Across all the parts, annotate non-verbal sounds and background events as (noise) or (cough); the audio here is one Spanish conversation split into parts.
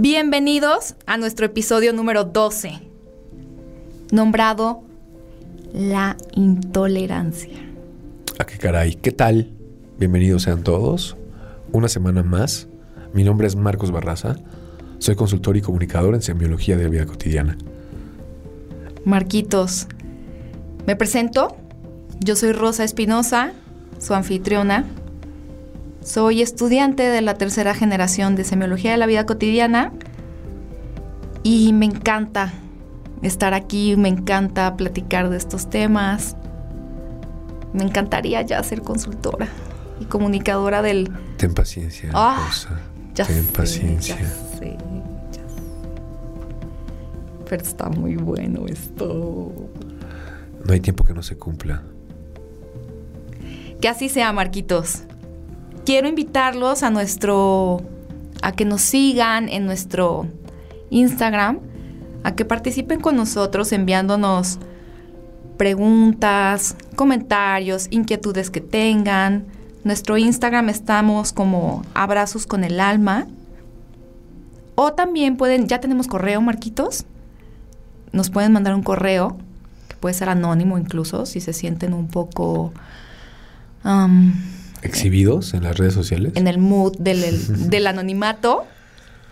Bienvenidos a nuestro episodio número 12, nombrado La intolerancia. ¿A qué caray? ¿Qué tal? Bienvenidos sean todos. Una semana más. Mi nombre es Marcos Barraza. Soy consultor y comunicador en semiología de la vida cotidiana. Marquitos, me presento. Yo soy Rosa Espinosa, su anfitriona. Soy estudiante de la tercera generación de semiología de la vida cotidiana y me encanta estar aquí, me encanta platicar de estos temas. Me encantaría ya ser consultora y comunicadora del... Ten paciencia, Ah, Rosa. Ya Ten sé, paciencia. ya sé, ya sé. Pero está muy bueno esto. No hay tiempo que no se cumpla. Que así sea, Marquitos. Quiero invitarlos a nuestro. a que nos sigan en nuestro Instagram, a que participen con nosotros enviándonos preguntas, comentarios, inquietudes que tengan. Nuestro Instagram estamos como abrazos con el alma. O también pueden, ya tenemos correo, Marquitos. Nos pueden mandar un correo, que puede ser anónimo incluso, si se sienten un poco ¿Exhibidos en las redes sociales? en el mood del, el- (laughs) del anonimato.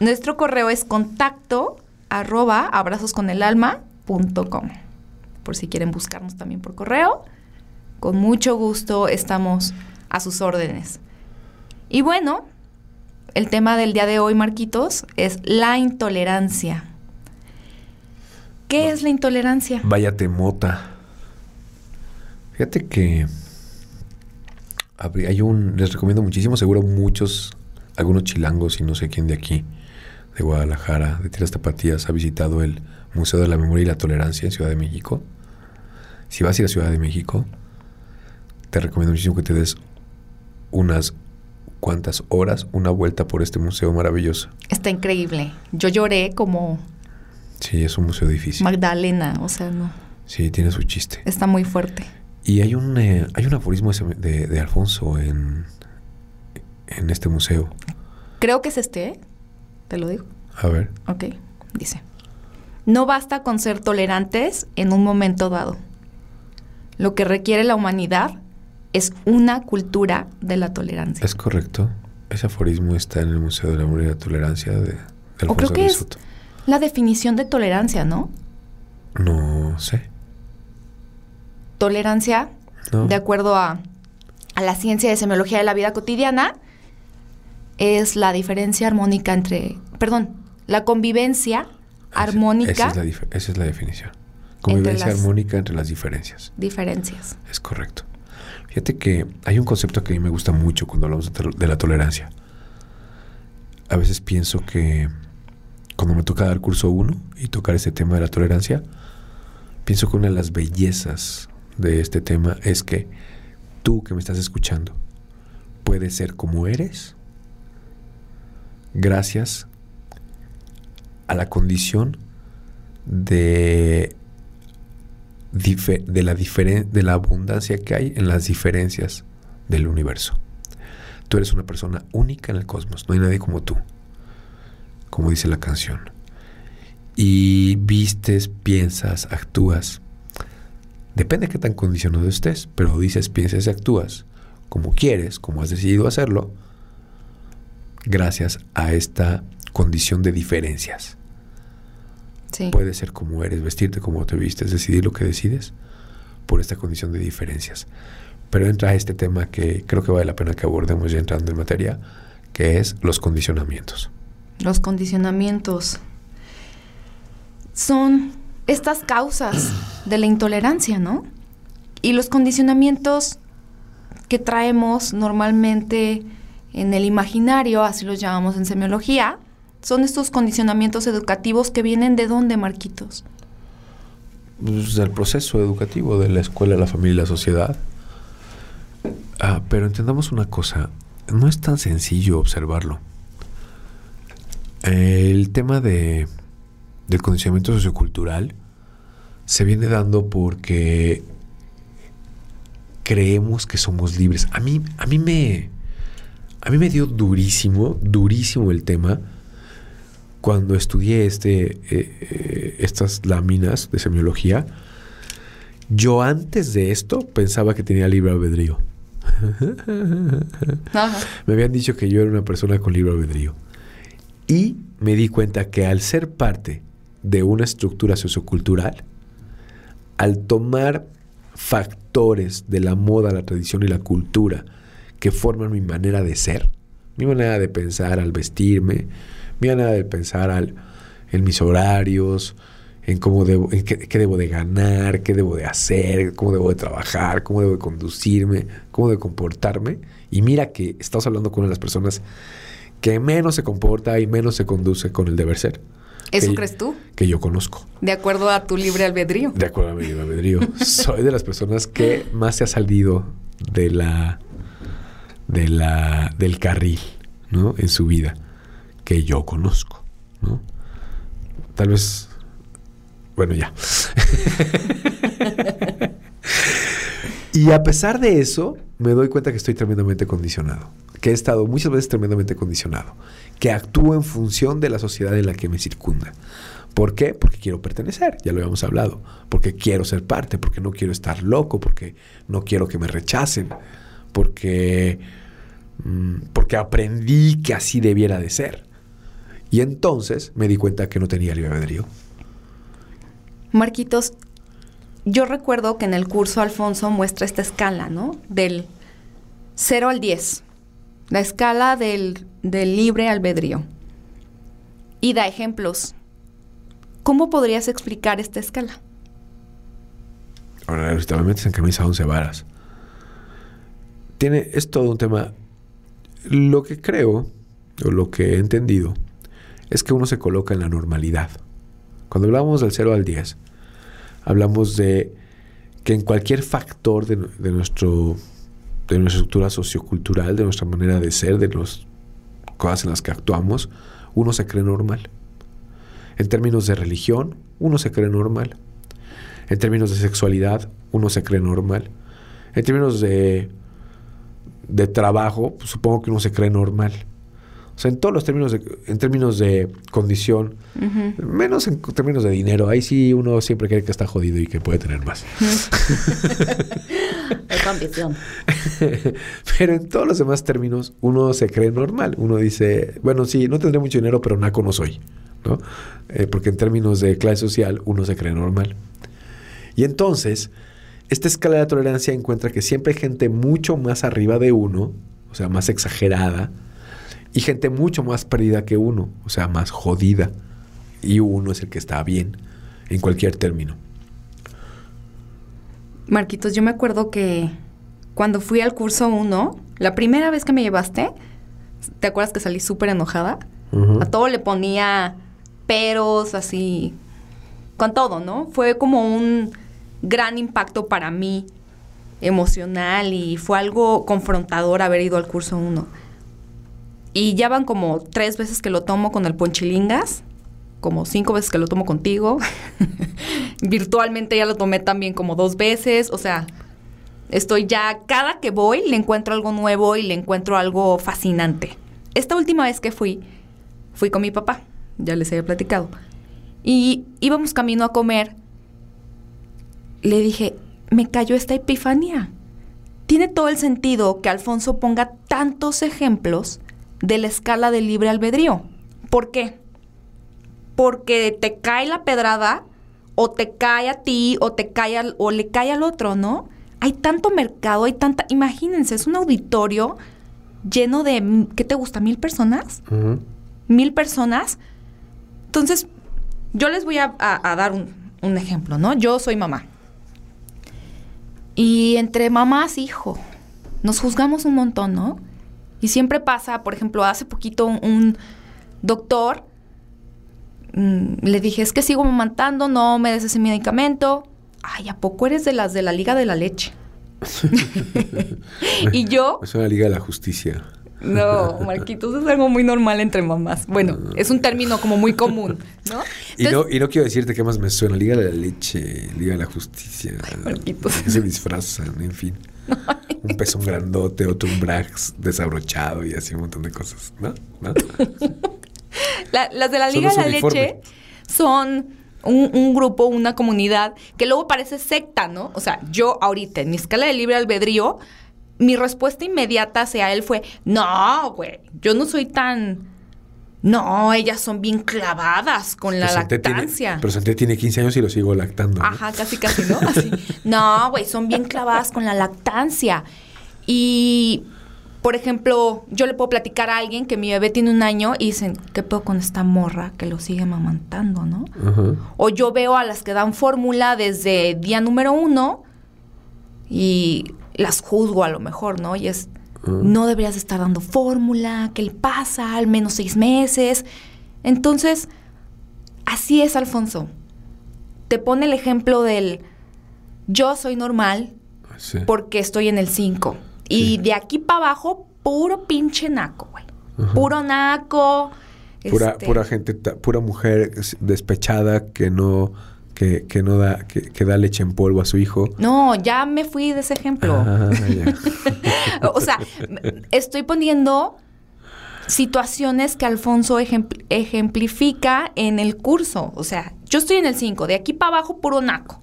Nuestro correo es contacto arroba abrazosconelalma.com. Por si quieren buscarnos también por correo. Con mucho gusto estamos a sus órdenes. Y bueno, el tema del día de hoy, Marquitos, es la intolerancia. ¿Qué es la intolerancia? Váyate mota. Fíjate que hay un, les recomiendo muchísimo, seguro muchos, algunos chilangos y no sé quién de aquí, de Guadalajara, de Tierras Tapatías, ha visitado el Museo de la Memoria y la Tolerancia en Ciudad de México. Si vas a ir a Ciudad de México, te recomiendo muchísimo que te des unas cuantas horas, una vuelta por este museo maravilloso. Está increíble. Yo lloré como Sí, es un museo difícil. Magdalena, o sea, no. Sí, tiene su chiste. Está muy fuerte. Y hay un, eh, hay un aforismo de, de Alfonso en, en este museo. Creo que es este, ¿eh? Te lo digo. A ver. Ok, dice. No basta con ser tolerantes en un momento dado. Lo que requiere la humanidad es una cultura de la tolerancia. Es correcto. Ese aforismo está en el Museo de la Memoria y la Tolerancia de, de Alfonso o creo que de es Soto. la definición de tolerancia, ¿no? No sé. Tolerancia, No. de acuerdo a, a la ciencia de semiología de la vida cotidiana, es la diferencia armónica entre, perdón, la convivencia Ese- armónica, Esa es la, dif- esa es la definición. Convivencia armónica entre las diferencias. diferencias. Es correcto. Fíjate que hay un concepto que a mí me gusta mucho cuando hablamos de, la tolerancia. A veces pienso que cuando me toca dar curso 1 y tocar este tema de la tolerancia, pienso que una de las bellezas de este tema es que tú que me estás escuchando puedes ser como eres gracias a la condición de de la, de la abundancia que hay en las diferencias del universo. Tú eres una persona única en el cosmos, no hay nadie como tú, como dice la canción. Y vistes, piensas, actúas. Depende de qué tan condicionado estés, pero dices, piensas y actúas como quieres, como has decidido hacerlo, gracias a esta condición de diferencias. Sí. Puedes ser como eres, vestirte como te vistes, decidir lo que decides por esta condición de diferencias. Pero entra este tema que creo que vale la pena que abordemos ya entrando en materia, que es los condicionamientos. Los condicionamientos son estas causas de la intolerancia, ¿no? Y los condicionamientos que traemos normalmente en el imaginario, así los llamamos en semiología, son estos condicionamientos educativos que vienen de dónde, Marquitos? Pues, del proceso educativo de la escuela, la familia la sociedad. Ah, pero entendamos una cosa, no es tan sencillo observarlo. El tema de, del condicionamiento sociocultural se viene dando porque creemos que somos libres. A mí, a mí me, a mí me dio durísimo, durísimo el tema cuando estudié este, eh, eh, estas láminas de semiología. Yo antes de esto pensaba que tenía libre albedrío. (laughs) Me habían dicho que yo era una persona con libre albedrío. Y me di cuenta que al ser parte de una estructura sociocultural, al tomar factores de la moda, la tradición y la cultura que forman mi manera de ser, mi manera de pensar al vestirme, mi manera de pensar al, en mis horarios, en cómo debo, en qué, debo de ganar, qué debo de hacer, cómo debo de trabajar, cómo debo de conducirme, cómo debo de comportarme. Y mira que estamos hablando con una de las personas que menos se comporta y menos se conduce con el deber ser. ¿Eso crees tú? Que yo conozco. De acuerdo a tu libre albedrío. De acuerdo a mi libre albedrío. (laughs) Soy de las personas que más se ha salido de la, de la, del carril, ¿no? En su vida, que yo conozco, ¿no? Tal vez, bueno, ya. (laughs) (laughs) y a pesar de eso, me doy cuenta que estoy tremendamente condicionado, que he estado muchas veces tremendamente condicionado que actúo en función de la sociedad en la que me circunda. ¿Por qué? Porque quiero pertenecer, ya lo habíamos hablado, porque quiero ser parte, porque no quiero estar loco, porque no quiero que me rechacen, porque, mm, porque aprendí que así debiera de ser. Y entonces me di cuenta que no tenía libre albedrío. Marquitos, yo recuerdo que en el curso Alfonso muestra esta escala, ¿no? Del 0 al 10 la escala del, libre albedrío. Y da ejemplos. ¿Cómo podrías explicar esta escala? Ahora, ahorita me metes en camisa once varas. Tiene, es todo un tema. Lo que creo, o lo que he entendido, es que uno se coloca en la normalidad. Cuando hablamos del 0 al 10, hablamos de que en cualquier factor de, nuestro de nuestra estructura sociocultural, de nuestra manera de ser, de las cosas en las que actuamos, uno se cree normal. En términos de religión, uno se cree normal. En términos de sexualidad, uno se cree normal. En términos de, de trabajo, pues, supongo que uno se cree normal. O sea, en todos los términos de, en términos de condición, menos en términos de dinero, ahí sí uno siempre cree que está jodido y que puede tener más. (laughs) es ambición. pero en todos los demás términos, uno se cree normal. Uno dice, bueno, sí, no tendré mucho dinero, pero naco no soy. ¿no? Eh, porque en términos de clase social, uno se cree normal. Y entonces, esta escala de tolerancia encuentra que siempre hay gente mucho más arriba de uno, o sea, más exagerada, y gente mucho más perdida que uno, o sea, más jodida. Y uno es el que está bien en cualquier término. Marquitos, yo me acuerdo que cuando fui al curso 1, la primera vez que me llevaste, ¿te acuerdas que salí súper enojada? A todo le ponía peros, así, con todo, ¿no? Fue como un gran impacto para mí emocional y fue algo confrontador haber ido al curso 1. Y ya van como tres veces que lo tomo con el Ponchilingas, como cinco veces que lo tomo contigo. (laughs) Virtualmente ya lo tomé también como dos veces. O sea, estoy ya, cada que voy le encuentro algo nuevo y le encuentro algo fascinante. Esta última vez que fui, fui con mi papá, ya les había platicado. Y íbamos camino a comer. Le dije, me cayó esta epifanía. Tiene todo el sentido que Alfonso ponga tantos ejemplos de la escala del libre albedrío. ¿Por qué? Porque te cae la pedrada o te cae a ti o te cae o le cae al otro, ¿no? Hay tanto mercado, hay tanta, imagínense, es un auditorio lleno de, ¿qué te gusta? ¿Mil personas? ¿Mil personas? Entonces, yo les voy a, dar un, un, ejemplo, ¿no? Yo soy mamá. Y entre mamás, hijo, nos juzgamos un montón, ¿no? Y siempre pasa, por ejemplo, hace poquito un, doctor mm, le dije, es que sigo amamantando, no me des ese medicamento. Ay, ¿a poco eres de las de la Liga de la Leche? (laughs) y yo... Es una Liga de la Justicia. No, Marquitos es algo muy normal entre mamás. Bueno, es un término como muy común, ¿no? (laughs) y, no y no quiero decirte qué más me suena. Liga de la leche, Liga de la justicia. Marquitos. se disfrazan, en fin. Un pezón grandote, otro un brax desabrochado y así un montón de cosas, ¿no? las de la Liga de la Leche son un, un, grupo, una comunidad que luego parece secta, ¿no? O sea, yo ahorita en mi escala de libre albedrío mi respuesta inmediata hacia él fue, no, güey, yo no soy tan... No, ellas son bien clavadas con la lactancia. Tiene, pero Santé tiene 15 años y lo sigo lactando. Ajá, casi, casi, ¿no? Así. No, güey, son bien clavadas con la lactancia. Y, por ejemplo, yo le puedo platicar a alguien que mi bebé tiene un año y dicen, ¿qué puedo con esta morra que lo sigue mamantando, no? O yo veo a las que dan fórmula desde día número uno y las juzgo a lo mejor, ¿no? Y es, no deberías estar dando fórmula, ¿qué le pasa? Al menos seis meses. Entonces, así es, Alfonso. Te pone el ejemplo del yo soy normal porque estoy en el 5. Y de aquí para abajo, puro pinche naco, güey. Puro naco. Pura, este pura gente, pura mujer despechada que no que, que no da, que, da leche en polvo a su hijo. No, ya me fui de ese ejemplo. Ah, (laughs) o sea, estoy poniendo situaciones que Alfonso ejemplifica en el curso. O sea, yo estoy en el 5, de aquí para abajo puro naco.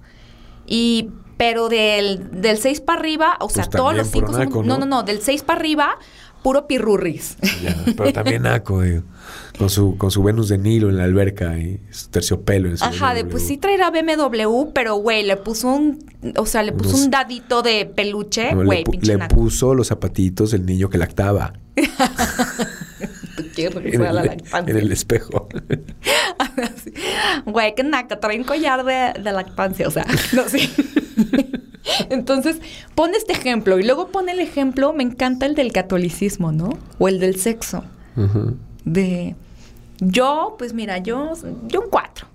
Y pero del, del 6 para arriba, o sea, pues todos los 5 son... ¿no? no, no, del 6 para arriba, puro pirurris. pero también naco, digo. Con su, con su Venus de Nilo en la alberca y su terciopelo en su Ajá, de pues sí traerá BMW, pero güey, le puso un, o sea, le puso un dadito de peluche, güey, le, le puso los zapatitos del niño que lactaba. (laughs) en, el, la lactancia. en el espejo. (laughs) Güey, que naca, trae un collar de, de lactancia, o sea, (laughs) no sé. Entonces, pone este ejemplo y luego pone el ejemplo, me encanta el del catolicismo, ¿no? O el del sexo. De yo, pues mira, yo, yo un cuatro.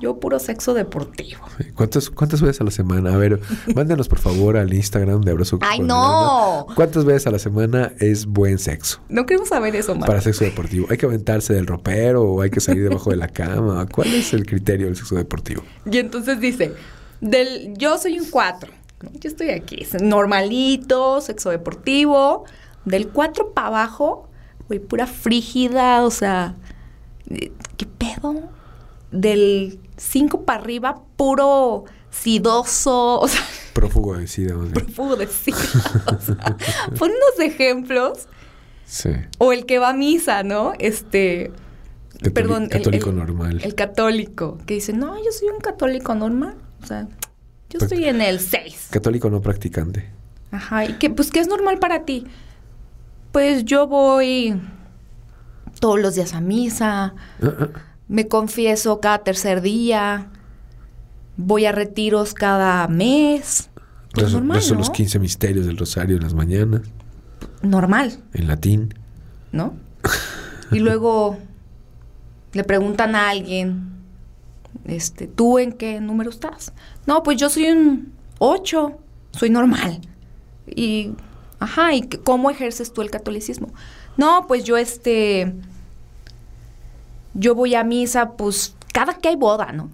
Yo puro sexo deportivo. ¿Cuántas, ¿Cuántas veces a la semana? A ver, (laughs) mándenos por favor al Instagram de Abrazo. ¡Ay, no! ¿Cuántas veces a la semana es buen sexo? No queremos saber eso, más. Para sexo deportivo. ¿Hay que aventarse del ropero o hay que salir debajo de la cama? ¿Cuál es el criterio del sexo deportivo? Y entonces dice, del, yo soy un cuatro. Yo estoy aquí. Normalito, sexo deportivo. Del cuatro para abajo, güey, pura frígida, o sea ¿qué pedo? Del 5 para arriba, puro sidoso, o sea... (laughs) Prófugo de sida. Prófugo de sida. o sea, pon unos ejemplos. Sí. O el que va a misa, ¿no? Este... perdón, católico normal. El católico, que dice, no, yo soy un católico normal. O sea, yo estoy en el 6. Católico no practicante. Ajá, y que, pues, ¿qué es normal para ti? Pues yo voy todos los días a misa, me confieso cada tercer día, voy a retiros cada mes. Pues normal, son los 15 misterios del rosario en las mañanas. Normal. En latín. ¿No? Y luego le preguntan a alguien, este, ¿tú en qué número estás? No, pues yo soy un 8, soy normal. Y, ajá, ¿y cómo ejerces tú el catolicismo? No, pues yo este, yo voy a misa, pues cada que hay boda, ¿no?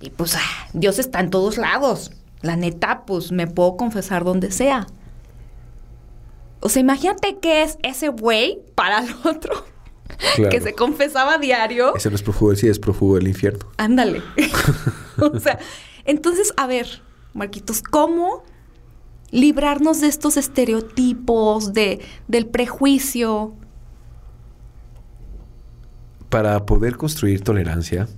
Y pues ah, Dios está en todos lados. La neta, pues me puedo confesar donde sea. O sea, imagínate que es ese güey para el otro. (laughs) Que se confesaba a diario. Ese no es prófugo del sí, es prófugo del infierno. Ándale. (laughs) (laughs) o sea, entonces, a ver, Marquitos, ¿cómo librarnos de estos estereotipos, de, del prejuicio? Para poder construir tolerancia,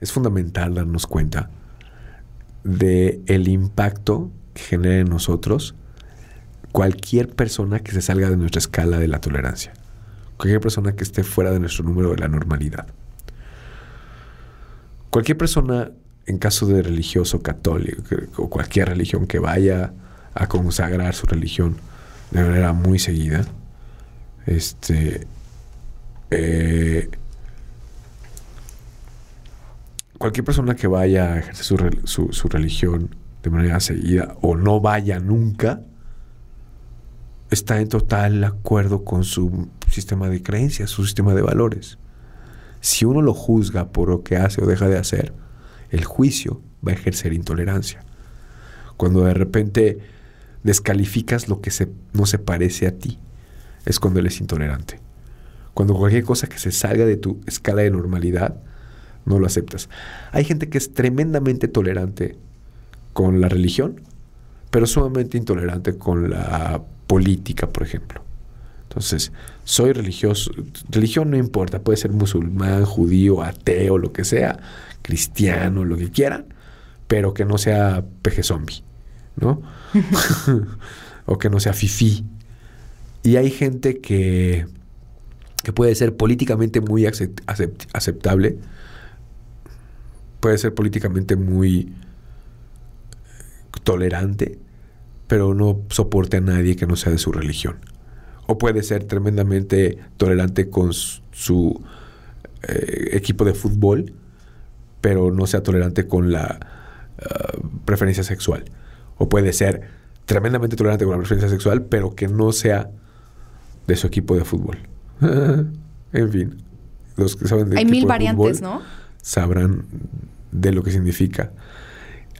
es fundamental darnos cuenta de el impacto que genera en nosotros cualquier persona que se salga de nuestra escala de la tolerancia. Cualquier persona que esté fuera de nuestro número de la normalidad. Cualquier persona, en caso de religioso católico o cualquier religión que vaya a consagrar su religión de manera muy seguida, este, eh, cualquier persona que vaya a ejercer su, rel- su- su religión de manera seguida o no vaya nunca, está en total acuerdo con su sistema de creencias, su sistema de valores. Si uno lo juzga por lo que hace o deja de hacer, el juicio va a ejercer intolerancia. Cuando de repente descalificas lo que no se parece a ti, es cuando él es intolerante. Cuando cualquier cosa que se salga de tu escala de normalidad, no lo aceptas. Hay gente que es tremendamente tolerante con la religión, pero sumamente intolerante con la política, por ejemplo. Entonces, soy religioso, religión no importa, puede ser musulmán, judío, ateo, lo que sea, cristiano, lo que quieran, pero que no sea peje zombie, ¿no? (laughs) (laughs) o que no sea fifí. Y hay gente que, que puede ser políticamente muy aceptable, puede ser políticamente muy tolerante, pero no soporte a nadie que no sea de su religión. O puede ser tremendamente tolerante con su, su, eh, equipo de fútbol, pero no sea tolerante con la ah, preferencia sexual. O puede ser tremendamente tolerante con la preferencia sexual, pero que no sea de su equipo de fútbol. (laughs) en fin, los que saben de Hay mil de variantes, fútbol ¿no? sabrán de lo que significa.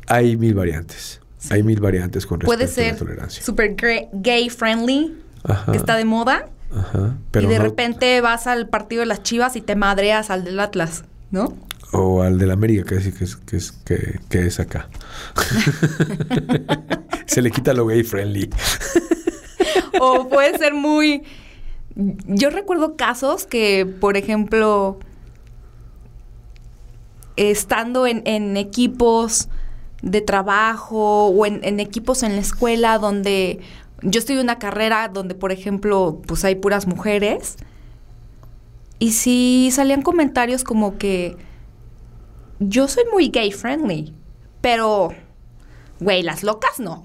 Hay mil variantes. Hay mil variantes con respecto Puede a ser la tolerancia. super gay friendly, Ajá, que está de moda, ajá, pero y de no- repente vas al partido de las Chivas y te madreas al del Atlas, ¿no? O al del América, que es, que es, que es, que- que es acá. (laughs) Se le quita lo gay friendly. O puede ser muy... Yo recuerdo casos que, por ejemplo, estando en, equipos de trabajo o en, equipos en la escuela donde yo estoy en una carrera donde, por ejemplo, pues hay puras mujeres. Y sí salían comentarios como que yo soy muy gay friendly, pero, güey, las locas no.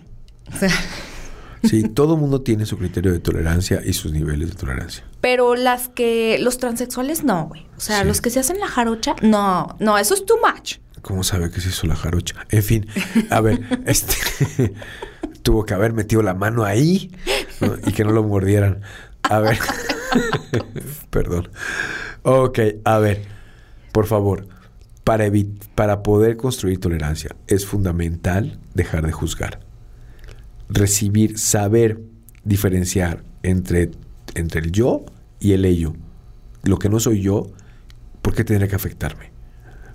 Sí, todo mundo tiene su criterio de tolerancia y sus niveles de tolerancia. Pero las que, los transexuales no, güey. O sea, Sí. los que se hacen la jarocha, no, no, eso es too much. ¿Cómo sabe que se hizo la jarocha? En fin, a ver, (laughs) este (laughs) tuvo que haber metido la mano ahí ¿no? y que no lo mordieran. A ver, (laughs) perdón. Ok, a ver, por favor, para, para poder construir tolerancia es fundamental dejar de juzgar. Recibir, saber diferenciar entre, entre el yo y el ello. Lo que no soy yo, ¿por qué que afectarme?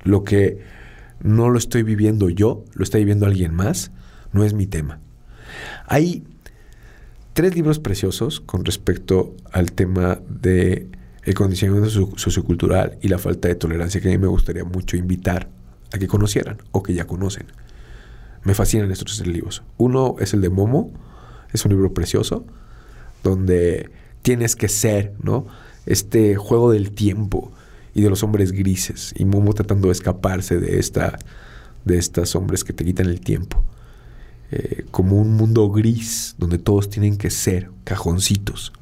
Lo que no lo estoy viviendo yo, lo está viviendo alguien más, no es mi tema. Hay tres libros preciosos con respecto al tema de el condicionamiento socio- sociocultural y la falta de tolerancia que a mí me gustaría mucho invitar a que conocieran o que ya conocen. Me fascinan estos tres libros. Uno es el de Momo, es un libro precioso, donde tienes que ser, ¿no? Este juego del tiempo y de los hombres grises. Y Momo tratando de escaparse de esta, de estos hombres que te quitan el tiempo. Eh, como un mundo gris donde todos tienen que ser cajoncitos.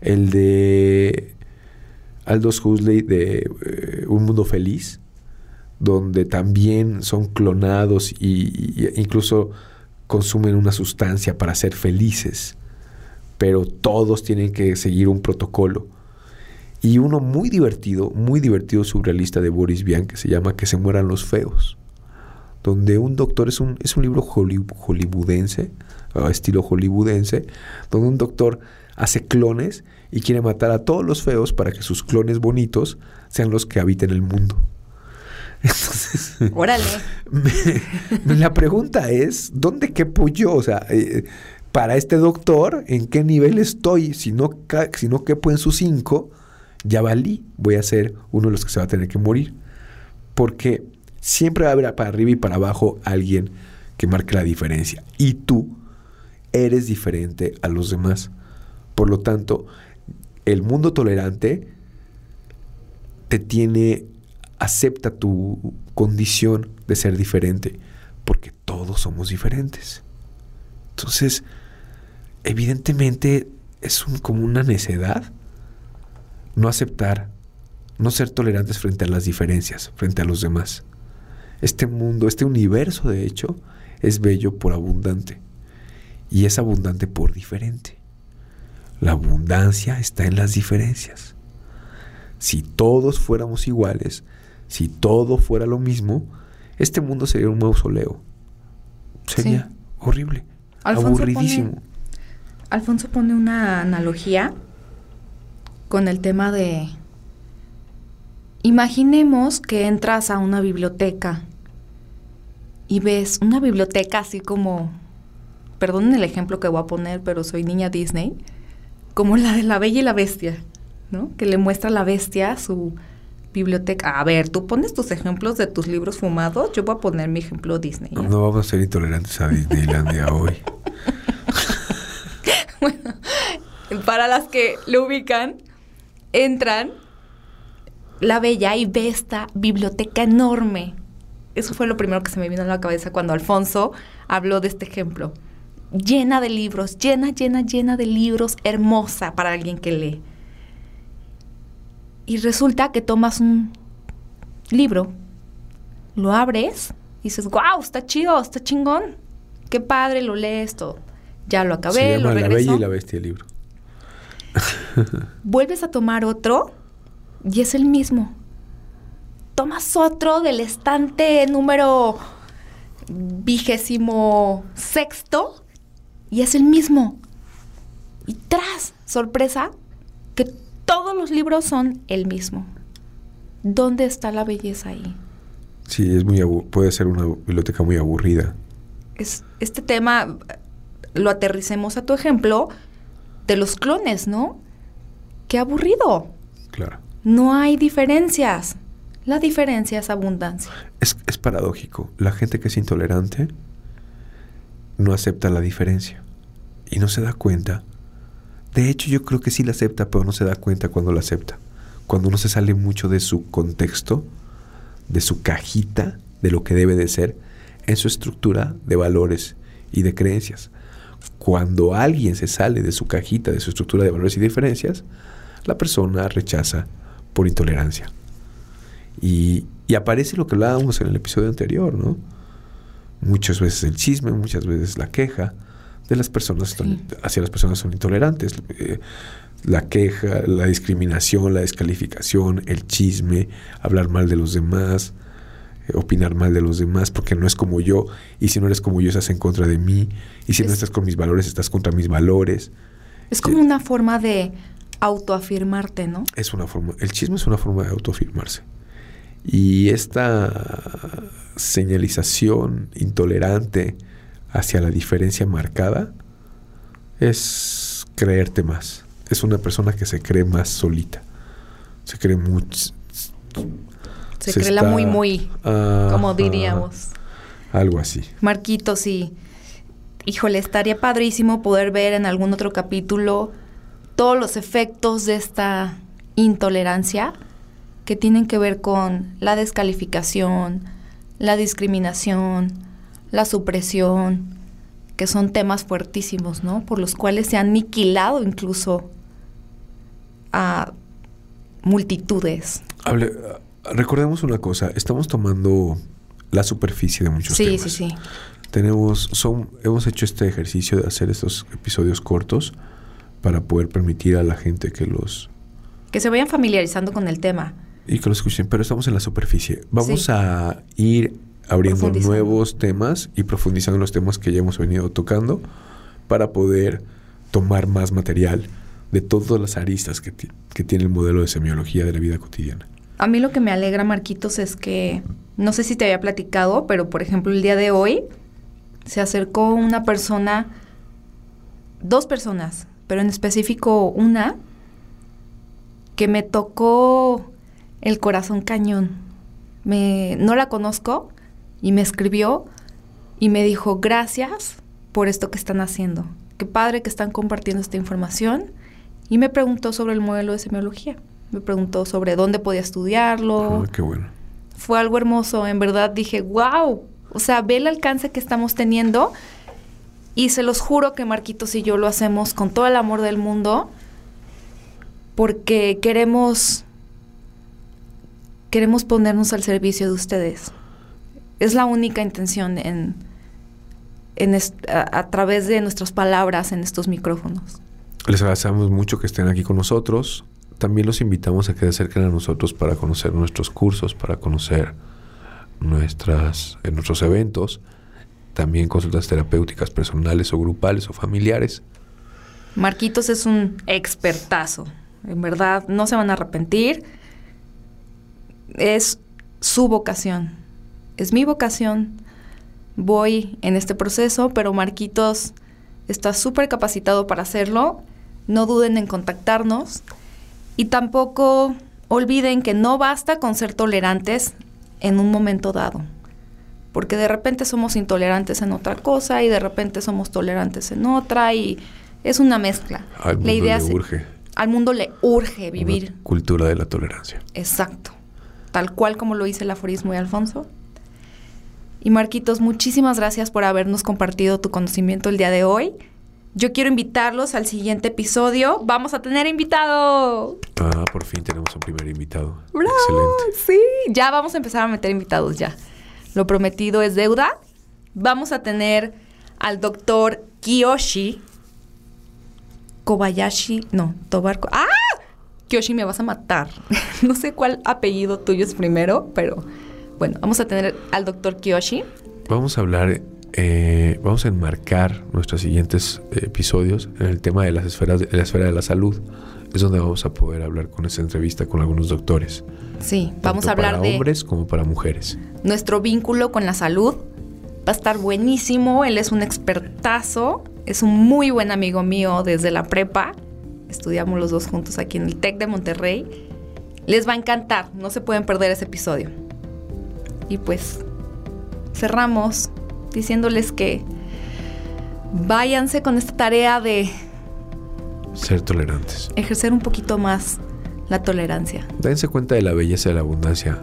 El de Aldous Huxley de eh, Un Mundo Feliz, donde también son clonados y, incluso consumen una sustancia para ser felices, pero todos tienen que seguir un protocolo. Y uno muy divertido, muy divertido surrealista de Boris Vian que se llama Que se mueran los feos, donde un doctor es un, es un libro holly- hollywoodense, estilo hollywoodense, donde un doctor hace clones y quiere matar a todos los feos para que sus clones bonitos sean los que habiten el mundo. Entonces, (laughs) Órale. me- la pregunta es, ¿dónde quepo yo? O sea, eh, para este doctor, ¿en qué nivel estoy? Si no, si no quepo en sus cinco, ya valí. Voy a ser uno de los que se va a tener que morir. Porque siempre va a haber para arriba y para abajo alguien que marque la diferencia. Y tú eres diferente a los demás. Por lo tanto, el mundo tolerante te tiene, acepta tu condición de ser diferente, porque todos somos diferentes. Entonces, evidentemente es como una necedad no aceptar, no ser tolerantes frente a las diferencias, frente a los demás. Este mundo, este universo de hecho, es bello por abundante y es abundante por diferente. La abundancia está en las diferencias. Si todos fuéramos iguales, si todo fuera lo mismo, este mundo sería un mausoleo. Sería horrible, aburridísimo. Alfonso pone una analogía con el tema de... Imaginemos que entras a una biblioteca y ves una biblioteca así como, perdonen el ejemplo que voy a poner, pero soy niña Disney, como la de la Bella y la Bestia, ¿no? Que le muestra a la bestia su biblioteca. A ver, tú pones tus ejemplos de tus libros fumados, yo voy a poner mi ejemplo Disney. ¿eh? No vamos a ser intolerantes a Disneylandia hoy. (laughs) bueno, para las que lo ubican, entran la bella y ve esta biblioteca enorme. Eso fue lo primero que se me vino a la cabeza cuando Alfonso habló de este ejemplo. Llena de libros, llena, llena, llena de libros, hermosa para alguien que lee. Y resulta que tomas un libro, lo abres y dices, wow, está chido, está chingón. Qué padre, lo lees todo. Ya lo acabé, Se llama lo La Bella y la Bestia el libro. (laughs) Vuelves a tomar otro y es el mismo. Tomas otro del estante número vigésimo sexto y es el mismo. Y tras, sorpresa, que todos los libros son el mismo. ¿Dónde está la belleza ahí? Sí, es muy puede ser una biblioteca muy aburrida. Es, este tema lo aterricemos a tu ejemplo de los clones, ¿no? Qué aburrido. Claro. No hay diferencias. La diferencia es abundancia. Es, es paradójico. La gente que es intolerante no acepta la diferencia y no se da cuenta. De hecho, yo creo que sí la acepta, pero no se da cuenta cuando la acepta. Cuando no se sale mucho de su contexto, de su cajita, de lo que debe de ser, en su estructura de valores y de creencias. Cuando alguien se sale de su cajita, de su estructura de valores y diferencias, la persona rechaza por intolerancia. Y, aparece lo que hablábamos en el episodio anterior, ¿no? Muchas veces el chisme, muchas veces la queja de las personas hacia las personas son intolerantes. Eh, la queja, la discriminación, la descalificación, el chisme, hablar mal de los demás, eh, opinar mal de los demás porque no es como yo y si no eres como yo estás en contra de mí y si no estás con mis valores estás contra mis valores. Es como una forma de autoafirmarte, ¿no? Es una forma, el chisme es una forma de autoafirmarse. Y esta señalización intolerante hacia la diferencia marcada es creerte más. Es una persona que se cree más solita. Se cree mucho se, cree la muy, muy, como diríamos. algo así. Marquito, sí. Híjole, estaría padrísimo poder ver en algún otro capítulo todos los efectos de esta intolerancia que tienen que ver con la descalificación, la discriminación, la supresión, que son temas fuertísimos, ¿no? Por los cuales se han aniquilado incluso a multitudes. Hable, recordemos una cosa, estamos tomando la superficie de muchos temas. Sí, sí, sí. Tenemos, son, hemos hecho este ejercicio de hacer estos episodios cortos para poder permitir a la gente que los... Que se vayan familiarizando con el tema. Y que lo escuchen, pero estamos en la superficie. Vamos a ir abriendo nuevos temas y profundizando en los temas que ya hemos venido tocando para poder tomar más material de todas las aristas que, que tiene el modelo de semiología de la vida cotidiana. A mí lo que me alegra, Marquitos, es que, no sé si te había platicado, pero por ejemplo el día de hoy se acercó una persona, dos personas, pero en específico una, que me tocó el corazón cañón. Me, no la conozco y me escribió y me dijo, gracias por esto que están haciendo. Qué padre que están compartiendo esta información. Y me preguntó sobre el modelo de semiología me preguntó sobre dónde podía estudiarlo. Ah, qué bueno. Fue algo hermoso, en verdad dije, wow, o sea, ve el alcance que estamos teniendo y se los juro que Marquitos y yo lo hacemos con todo el amor del mundo porque queremos queremos ponernos al servicio de ustedes. Es la única intención en, en a, a, través de nuestras palabras en estos micrófonos. Les agradecemos mucho que estén aquí con nosotros. También los invitamos a que se acerquen a nosotros para conocer nuestros cursos, para conocer nuestras, en nuestros eventos, también consultas terapéuticas personales o grupales o familiares. Marquitos es un expertazo, en verdad, no se van a arrepentir. Es su vocación, es mi vocación. Voy en este proceso, pero Marquitos está súper capacitado para hacerlo. No duden en contactarnos y tampoco olviden que no basta con ser tolerantes en un momento dado. Porque de repente somos intolerantes en otra cosa y de repente somos tolerantes en otra y es una mezcla. Al mundo le urge. Al mundo le urge vivir. cultura de la tolerancia. Exacto. Tal cual como lo dice el aforismo de Alfonso. Y Marquitos, muchísimas gracias por habernos compartido tu conocimiento el día de hoy. Yo quiero invitarlos al siguiente episodio. Vamos a tener invitado. Ah, por fin tenemos un primer invitado. Excelente. Sí, ya vamos a empezar a meter invitados ya. Lo prometido es deuda. Vamos a tener al doctor Kiyoshi Kobayashi, no, Tobarco. ¡Ah! Kiyoshi, me vas a matar. (laughs) no sé cuál apellido tuyo es primero, pero bueno, vamos a tener al doctor Kiyoshi. Vamos a hablar eh, vamos a enmarcar nuestros siguientes episodios en el tema de las esferas de, la esfera de la salud. Es donde vamos a poder hablar con esta entrevista con algunos doctores. Sí, vamos a hablar para de hombres como para mujeres. Nuestro vínculo con la salud va a estar buenísimo. Él es un expertazo, es un muy buen amigo mío desde la prepa. Estudiamos los dos juntos aquí en el TEC de Monterrey. Les va a encantar, no se pueden perder ese episodio. Y pues cerramos diciéndoles que váyanse con esta tarea de ser tolerantes. Ejercer un poquito más la tolerancia. Dense cuenta de la belleza de la abundancia.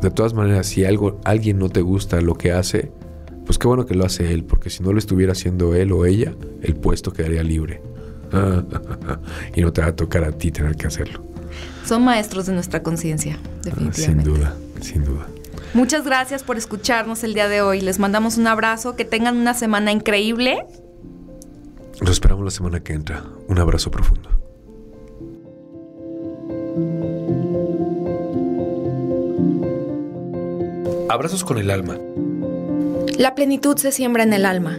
De todas maneras, si algo, alguien no te gusta lo que hace, pues qué bueno que lo hace él, porque si no lo estuviera haciendo él o ella, el puesto quedaría libre. (laughs) y no te va a tocar a ti tener que hacerlo. Son maestros de nuestra conciencia, definitivamente. sin duda, sin duda. Muchas gracias por escucharnos el día de hoy. Les mandamos un abrazo. Que tengan una semana increíble. Los esperamos la semana que entra. Un abrazo profundo. Abrazos con el alma. La plenitud se siembra en el alma.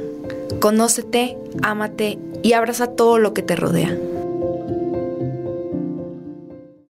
Conócete, ámate y abraza todo lo que te rodea.